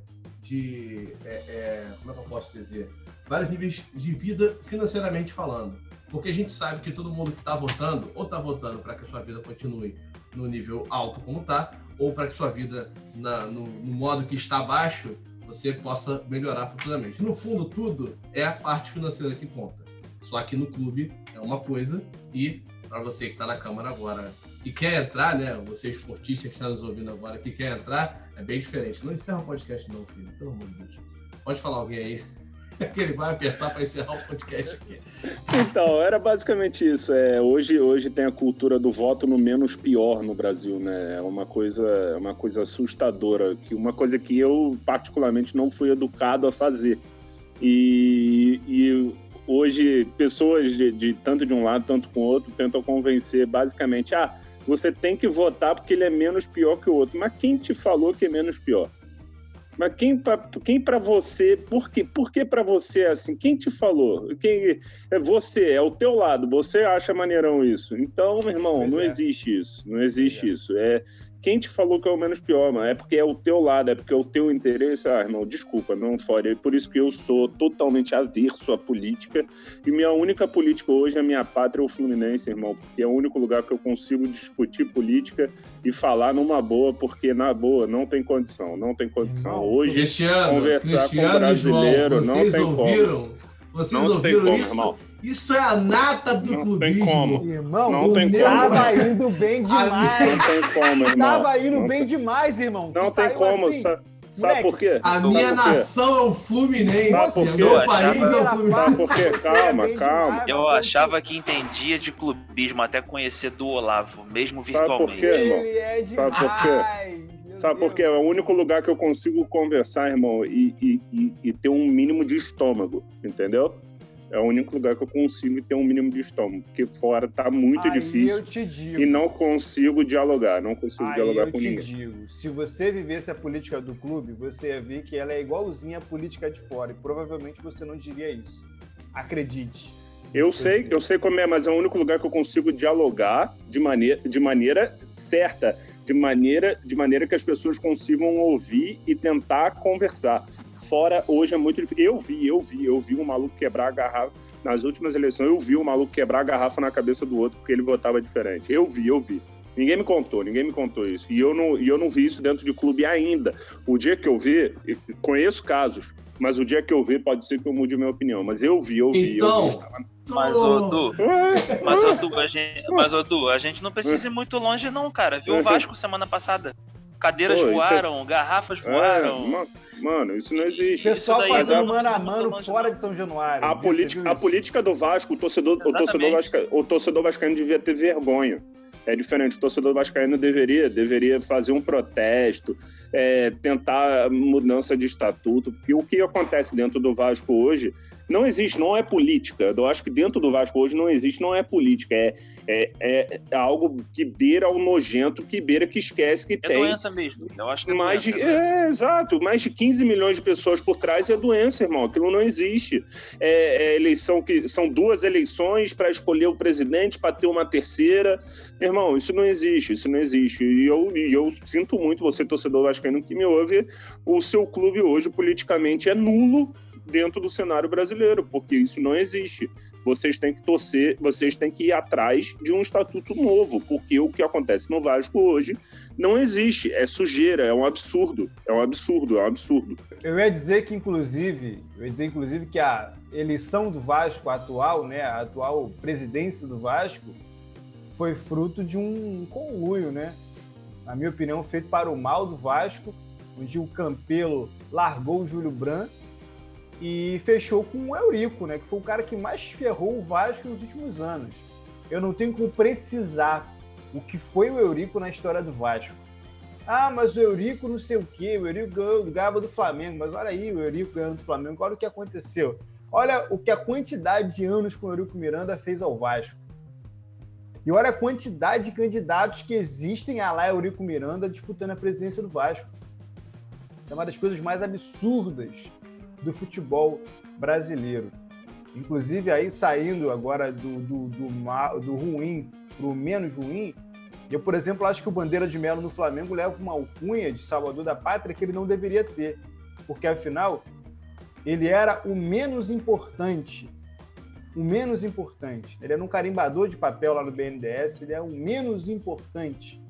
de é, é, como é que eu posso dizer? Vários níveis de vida financeiramente falando. Porque a gente sabe que todo mundo que está votando, ou está votando para que a sua vida continue no nível alto como está, ou para que sua vida, na, no, no modo que está baixo, você possa melhorar futuramente. No fundo, tudo é a parte financeira que conta. Só que no clube é uma coisa e para você que está na Câmara agora, que quer entrar, né? Você esportista que está nos ouvindo agora, que quer entrar, é bem diferente. Não encerra o podcast não, filho. Pelo amor de Deus. Pode falar alguém aí <laughs> que ele vai apertar para encerrar o podcast aqui. Então, era basicamente isso. É, hoje, hoje tem a cultura do voto no menos pior no Brasil, né? É uma coisa, é uma coisa assustadora, que uma coisa que eu particularmente não fui educado a fazer. E, e hoje pessoas de, de, tanto de um lado tanto com o outro tentam convencer basicamente ah você tem que votar porque ele é menos pior que o outro. Mas quem te falou que é menos pior? Mas quem para quem para você por que por que para você é assim? Quem te falou? Quem é você é o teu lado você acha maneirão isso? Então meu irmão pois não é. existe isso não existe é. isso. É quem te falou que é o menos pior, mano? É porque é o teu lado, é porque é o teu interesse. Ah, irmão, desculpa, não fora. É por isso que eu sou totalmente averso à política. E minha única política hoje é minha pátria, o Fluminense, irmão. Porque é o único lugar que eu consigo discutir política e falar numa boa, porque na boa não tem condição. Não tem condição. Hoje, Cristiano, conversar Cristiano com brasileiro João, não tem ouviram, como. Vocês não ouviram tem como, isso? Irmão. Isso é a nata do não clubismo. Tem como. Irmão, não tem como. Tava indo bem <laughs> demais. Não tem como, irmão. Tava indo não bem tem... demais, irmão. Não tem como. Assim, sabe, sabe por quê? A minha nação é o Fluminense. Sabe por quê? Meu país é o Fluminense. Sabe por quê? Calma, calma. Eu achava que entendia de clubismo até conhecer do Olavo, mesmo virtualmente. Sabe por quê, irmão? Ele é demais. Sabe por quê? Sabe por quê? É o único lugar que eu consigo conversar, irmão, e, e, e, e ter um mínimo de estômago, entendeu? É o único lugar que eu consigo ter um mínimo de estômago, porque fora tá muito Aí difícil. Digo, e não consigo dialogar, não consigo Aí dialogar com ninguém. Eu te digo, se você vivesse a política do clube, você ia ver que ela é igualzinha à política de fora, e provavelmente você não diria isso. Acredite. Eu sei, eu sei como é, mas é o único lugar que eu consigo dialogar de maneira, de maneira certa, de maneira, de maneira que as pessoas consigam ouvir e tentar conversar. Fora hoje é muito difícil. Eu vi, eu vi, eu vi um maluco quebrar a garrafa. Nas últimas eleições, eu vi um maluco quebrar a garrafa na cabeça do outro porque ele votava diferente. Eu vi, eu vi. Ninguém me contou, ninguém me contou isso. E eu não, e eu não vi isso dentro de clube ainda. O dia que eu vi, conheço casos, mas o dia que eu ver pode ser que eu mude minha opinião. Mas eu vi, eu vi. Então, eu vi, estava... Mas, ô, Du, mas, ô, Du, a gente, mas, ô, Du, a gente não precisa ir muito longe, não, cara. Viu o Vasco semana passada? Cadeiras Pô, é- voaram, garrafas voaram. É, mano, isso não existe. Pessoal daí, fazendo mas mano a mano fora de São Januário. A política, a política do Vasco, o torcedor, o torcedor, vasca, o torcedor vascaíno devia ter vergonha. É diferente, o torcedor vascaíno deveria, deveria fazer um protesto, é, tentar mudança de estatuto, porque o que acontece dentro do Vasco hoje não existe, não é política. Eu acho que dentro do Vasco hoje não existe, não é política, é, é, é algo que beira ao nojento, que beira que esquece que É tem doença mesmo. Eu acho que é mais de, doença, é doença. é, exato, mais de 15 milhões de pessoas por trás é doença, irmão. Aquilo não existe. É, é eleição que são duas eleições para escolher o presidente, para ter uma terceira. Irmão, isso não existe, isso não existe. E eu, e eu sinto muito, você, torcedor vascaíno que me ouve, o seu clube hoje politicamente é nulo dentro do cenário brasileiro, porque isso não existe. Vocês têm que torcer, vocês têm que ir atrás de um estatuto novo, porque o que acontece no Vasco hoje não existe. É sujeira, é um absurdo. É um absurdo, é um absurdo. Eu ia dizer que, inclusive, eu ia dizer, inclusive, que a eleição do Vasco atual, né, a atual presidência do Vasco, foi fruto de um conluio, né? Na minha opinião, feito para o mal do Vasco, onde o Campelo largou o Júlio Branco e fechou com o Eurico, né? Que foi o cara que mais ferrou o Vasco nos últimos anos. Eu não tenho como precisar o que foi o Eurico na história do Vasco. Ah, mas o Eurico não sei o quê, o Eurico ganhava do Flamengo. Mas olha aí, o Eurico ganhando do Flamengo, olha o que aconteceu. Olha o que a quantidade de anos com o Eurico Miranda fez ao Vasco. E olha a quantidade de candidatos que existem a lá Eurico Miranda disputando a presidência do Vasco. É uma das coisas mais absurdas do futebol brasileiro. Inclusive, aí saindo agora do, do, do, do ruim para o menos ruim, eu, por exemplo, acho que o Bandeira de Melo no Flamengo leva uma alcunha de Salvador da Pátria que ele não deveria ter. Porque, afinal, ele era o menos importante. O menos importante. Ele era um carimbador de papel lá no BNDES, ele é o menos importante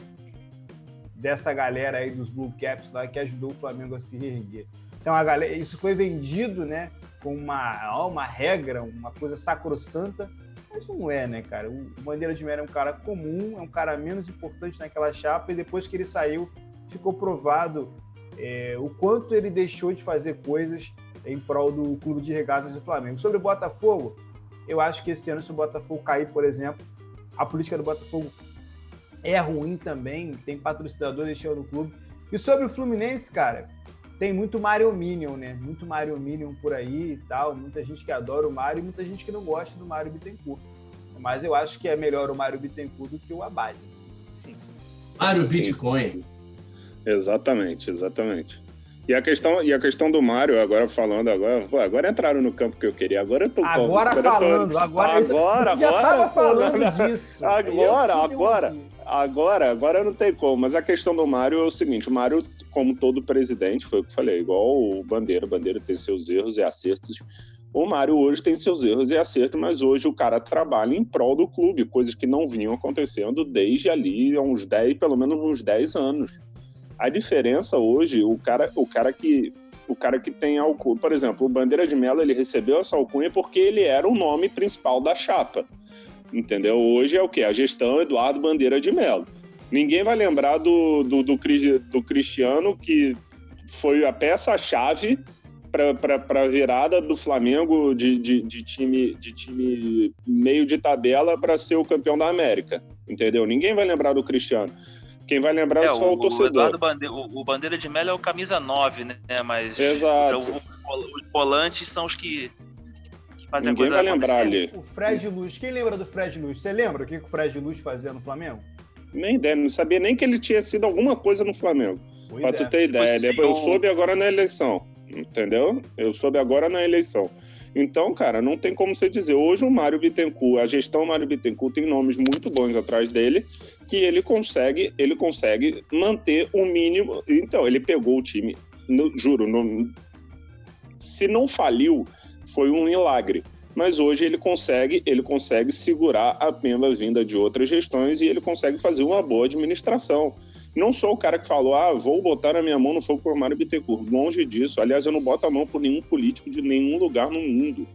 dessa galera aí dos Blue Caps lá que ajudou o Flamengo a se reerguer. Então, a galera, isso foi vendido, né, com uma, uma regra, uma coisa sacrossanta, mas não é, né, cara? O Bandeira de Mera é um cara comum, é um cara menos importante naquela chapa, e depois que ele saiu, ficou provado é, o quanto ele deixou de fazer coisas em prol do clube de regatas do Flamengo. Sobre o Botafogo, eu acho que esse ano, se o Botafogo cair, por exemplo, a política do Botafogo é ruim também, tem patrocinador deixando o clube. E sobre o Fluminense, cara, tem muito Mario Minion, né? Muito Mario Minion por aí e tal. Muita gente que adora o Mario e muita gente que não gosta do Mario Bittencourt. Mas eu acho que é melhor o Mario Bittencourt do que o Abade. Mário Sim. Bitcoin. Exatamente, exatamente. E a questão, e a questão do Mário, agora falando, agora, pô, agora entraram no campo que eu queria. Agora eu tô Agora falando, agora, agora, você já agora, falando disso. Agora, agora. Agora, agora não tem como. Mas a questão do Mário é o seguinte: o Mário, como todo presidente, foi o que eu falei, igual o Bandeira, o Bandeira tem seus erros e acertos. O Mário hoje tem seus erros e acertos, mas hoje o cara trabalha em prol do clube, coisas que não vinham acontecendo desde ali há uns 10, pelo menos uns 10 anos. A diferença hoje, o cara, o cara que o cara que tem alcunha, por exemplo, o Bandeira de Mello, ele recebeu essa alcunha porque ele era o nome principal da chapa. Entendeu? Hoje é o que? A gestão Eduardo Bandeira de Mello. Ninguém vai lembrar do, do, do, do Cristiano, que foi a peça-chave para a virada do Flamengo de, de, de time, de time meio de tabela para ser o campeão da América. Entendeu? Ninguém vai lembrar do Cristiano. Quem vai lembrar É, é só o, o, torcedor. Eduardo Bandeira, o, Bandeira de Mello é o camisa 9, né? Mas Exato. o- o- os volantes são os que fazem Ninguém vai lembrar ali. O Fred Luz, quem lembra do Fred Luz? Você lembra o que que o Fred Luz fazia no Flamengo? Nem ideia, não sabia nem que ele tinha sido alguma coisa no Flamengo. Pois Pra é. tu ter ideia. Depois Depois eu soube agora na eleição. Entendeu? Eu soube agora na eleição. Então, cara, não tem como você dizer. Hoje o Mário Bittencourt, a gestão Mário Bittencourt tem nomes muito bons atrás dele, que ele consegue, ele consegue manter o mínimo. Então, ele pegou o time, no- juro, no- se não faliu, foi um milagre. Mas hoje ele consegue, ele consegue segurar a pena vinda de outras gestões e ele consegue fazer uma boa administração. Não sou o cara que falou, ah, vou botar a minha mão no fogo por Mário Bittencourt. Longe disso. Aliás, eu não boto a mão por nenhum político de nenhum lugar no mundo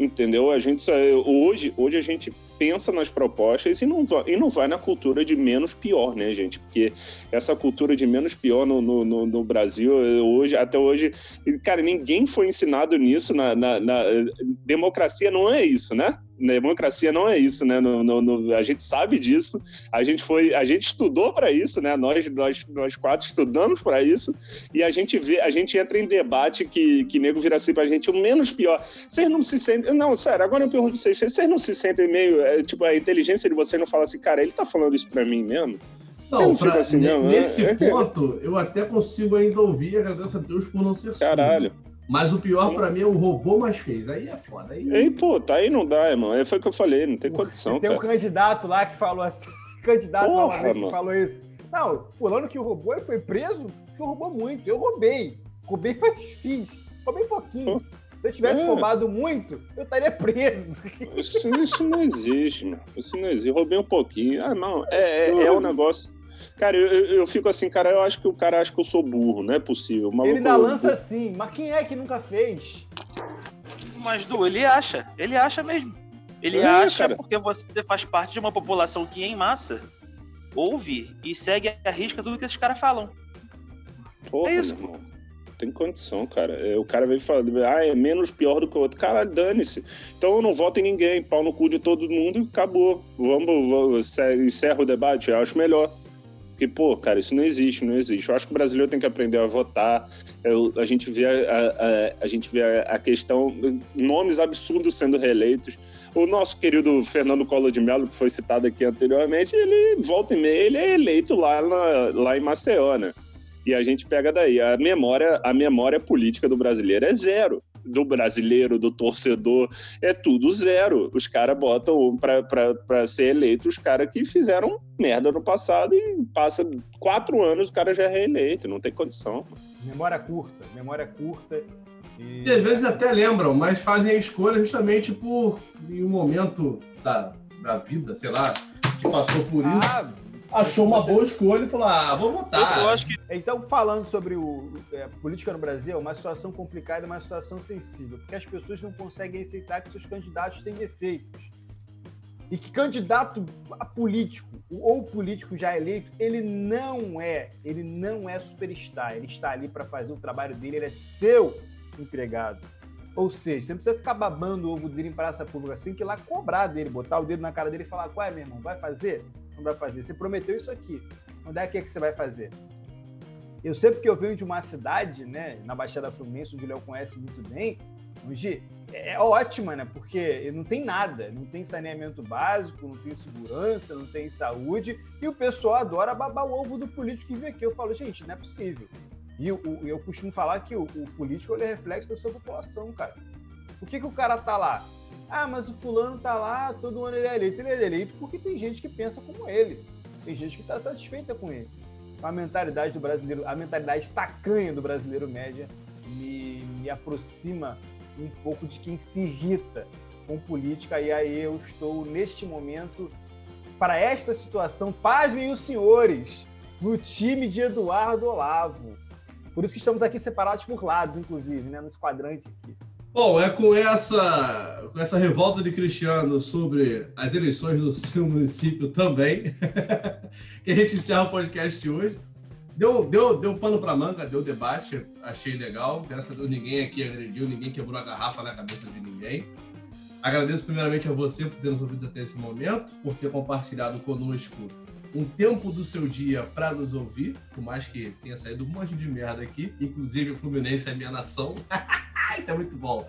entendeu? A gente hoje, hoje a gente pensa nas propostas e não, e não vai na cultura de menos pior, né, gente? Porque essa cultura de menos pior no, no, no Brasil, hoje, até hoje, cara, ninguém foi ensinado nisso na, na, na democracia não é isso, né? Democracia não é isso, né? No, no, no, a gente sabe disso, a gente foi, a gente estudou para isso, né? Nós, nós, nós quatro estudamos para isso e a gente vê, a gente entra em debate que que nego vira assim para a gente o menos pior. Vocês não se sentem, não, sério. Agora eu pergunto vocês, vocês não se sentem meio, é, tipo, a inteligência de vocês não fala assim, cara, ele tá falando isso para mim mesmo? Não, pra, assim, não, né? nesse é, <laughs> ponto, eu até consigo ainda ouvir, agradeço a Deus por não ser Caralho. Surdo. Mas o pior para mim é o robô mais fez. Aí é foda. Aí... Ei, pô, tá aí não dá, irmão. É foi o que eu falei, não tem condição. Tem cara. um candidato lá que falou assim. <laughs> Candidato Porra, lá que falou isso. Não, fulano que roubou e foi preso, que roubou muito. Eu roubei. Roubei, <laughs> mas fiz. Roubei pouquinho. Se eu tivesse é. roubado muito, eu estaria preso. <laughs> Isso, isso não existe, mano. Isso não existe. Roubei um pouquinho. Ah, não. É, é, é um negócio. Cara, eu, eu, fico assim, cara, eu acho que o cara acha que eu sou burro, não é possível. Maluco, ele ainda lança assim, mas quem é que nunca fez? Mas, Du, ele acha, ele acha mesmo. Ele é, acha cara. porque você faz parte de uma população que, em massa, ouve e segue a risca tudo que esses caras falam. Porra, é isso. Irmão. Tem condição, cara. É, o cara veio falando, ah, é menos pior do que o outro. Cara, dane-se. Então eu não voto em ninguém, pau no cu de todo mundo e acabou. Vamos, vamos encerra o debate, eu acho melhor. Porque, pô, cara, isso não existe, não existe. Eu acho que o brasileiro tem que aprender a votar. Eu, a gente vê a, a, a, gente vê a, questão, nomes absurdos sendo reeleitos. O nosso querido Fernando Collor de Mello, que foi citado aqui anteriormente, ele volta e meia, ele é eleito lá, na, lá em Maceió, né? E a gente pega daí. A memória, a memória política do brasileiro é zero do brasileiro, do torcedor, é tudo zero. Os caras botam para ser eleito os caras que fizeram merda no passado e passa quatro anos o cara já é reeleito, não tem condição. Memória curta, memória curta. E... e às vezes até lembram, mas fazem a escolha justamente por em um momento da, da vida, sei lá, que passou por isso. Ah, achou uma boa escolha e falou: ah, vou votar. Que... Então, falando sobre o, é, política no Brasil, é uma situação complicada, uma situação sensível, porque as pessoas não conseguem aceitar que seus candidatos têm defeitos. E que candidato a político ou político já eleito, ele não é, ele não é superstar, ele está ali para fazer o trabalho dele, ele é seu empregado. Ou seja, você não precisa ficar babando o ovo dele em praça pública assim, que lá cobrar dele, botar o dedo na cara dele e falar: qual é, meu irmão, vai fazer? Não vai fazer. Você prometeu isso aqui. Onde é que, é que você vai fazer? Eu sei porque eu venho de uma cidade, né, na Baixada Fluminense, onde o Léo conhece muito bem, onde é ótima, né? Porque não tem nada, não tem saneamento básico, não tem segurança, não tem saúde, e o pessoal adora babar o ovo do político que vem aqui. Eu falo, gente, não é possível. E eu, costumo falar que o, o político é reflexo da sua população, cara. Por que, que o cara tá lá? Ah, mas o fulano tá lá, todo ano ele é eleito. Ele é eleito porque tem gente que pensa como ele. Tem gente que está satisfeita com ele. A mentalidade do brasileiro, a mentalidade tacanha do brasileiro média me, me aproxima um pouco de quem se irrita com política. E aí eu estou, neste momento, para esta situação, pasmem os senhores, no time de Eduardo Olavo. Por isso que estamos aqui separados por lados, inclusive, né, nos quadrantes aqui. Bom, é com essa, com essa revolta de Cristiano sobre as eleições do seu município também <laughs> que a gente encerra o podcast de hoje. Deu, deu, deu pano para manga, deu debate, achei legal. Graças a Deus ninguém aqui agrediu, ninguém quebrou a garrafa na cabeça de ninguém. Agradeço primeiramente a você por ter nos ouvido até esse momento, por ter compartilhado conosco um tempo do seu dia para nos ouvir, por mais que tenha saído um monte de merda aqui, inclusive o Fluminense é minha nação. <laughs> Isso é muito bom.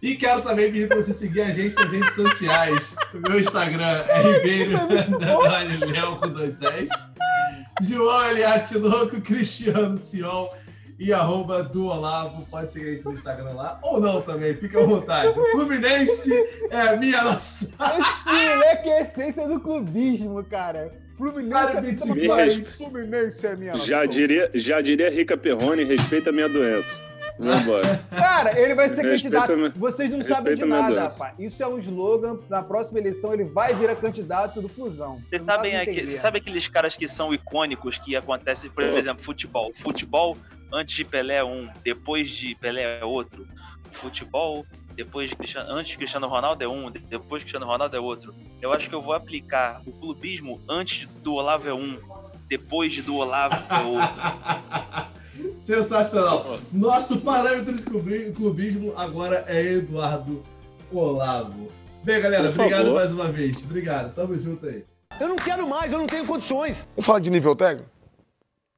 E quero também pedir para você seguir a gente nas redes sociais. O meu Instagram é Ribeiro Léo com dois S. João Eliatinoco, Cristiano Sion e arroba do Olavo. Pode seguir a gente no Instagram lá. Ou não também, fica à vontade. Fluminense é a minha nação. Esse moleque é a essência do clubismo, cara. Fluminense, cara, é, Fluminense é minha. Já diria, já diria Rica Perrone, respeita a minha doença. Cara, ele vai ser Respeita candidato. Vocês não sabem de nada, rapaz. Isso é um slogan. Na próxima eleição ele vai virar candidato do Fusão. Vocês sabem, aqui, você sabe aqueles caras que são icônicos que acontecem, por exemplo, futebol. Futebol antes de Pelé é um, depois de Pelé é outro. Futebol depois de Cristiano, antes de Cristiano Ronaldo é um, depois de Cristiano Ronaldo é outro. Eu acho que eu vou aplicar o clubismo antes do Olavo é um, depois de do Olavo é outro. <laughs> Sensacional. Nosso parâmetro de clubi- clubismo agora é Eduardo Olavo. Bem, galera, Por obrigado favor. mais uma vez. Obrigado. Tamo junto aí. Eu não quero mais, eu não tenho condições. Vamos falar de nível técnico?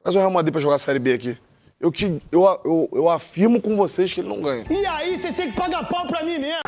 Traz o Real Madrid pra jogar a Série B aqui. Eu, que, eu, eu, eu afirmo com vocês que ele não ganha. E aí, vocês têm que pagar pau pra mim mesmo.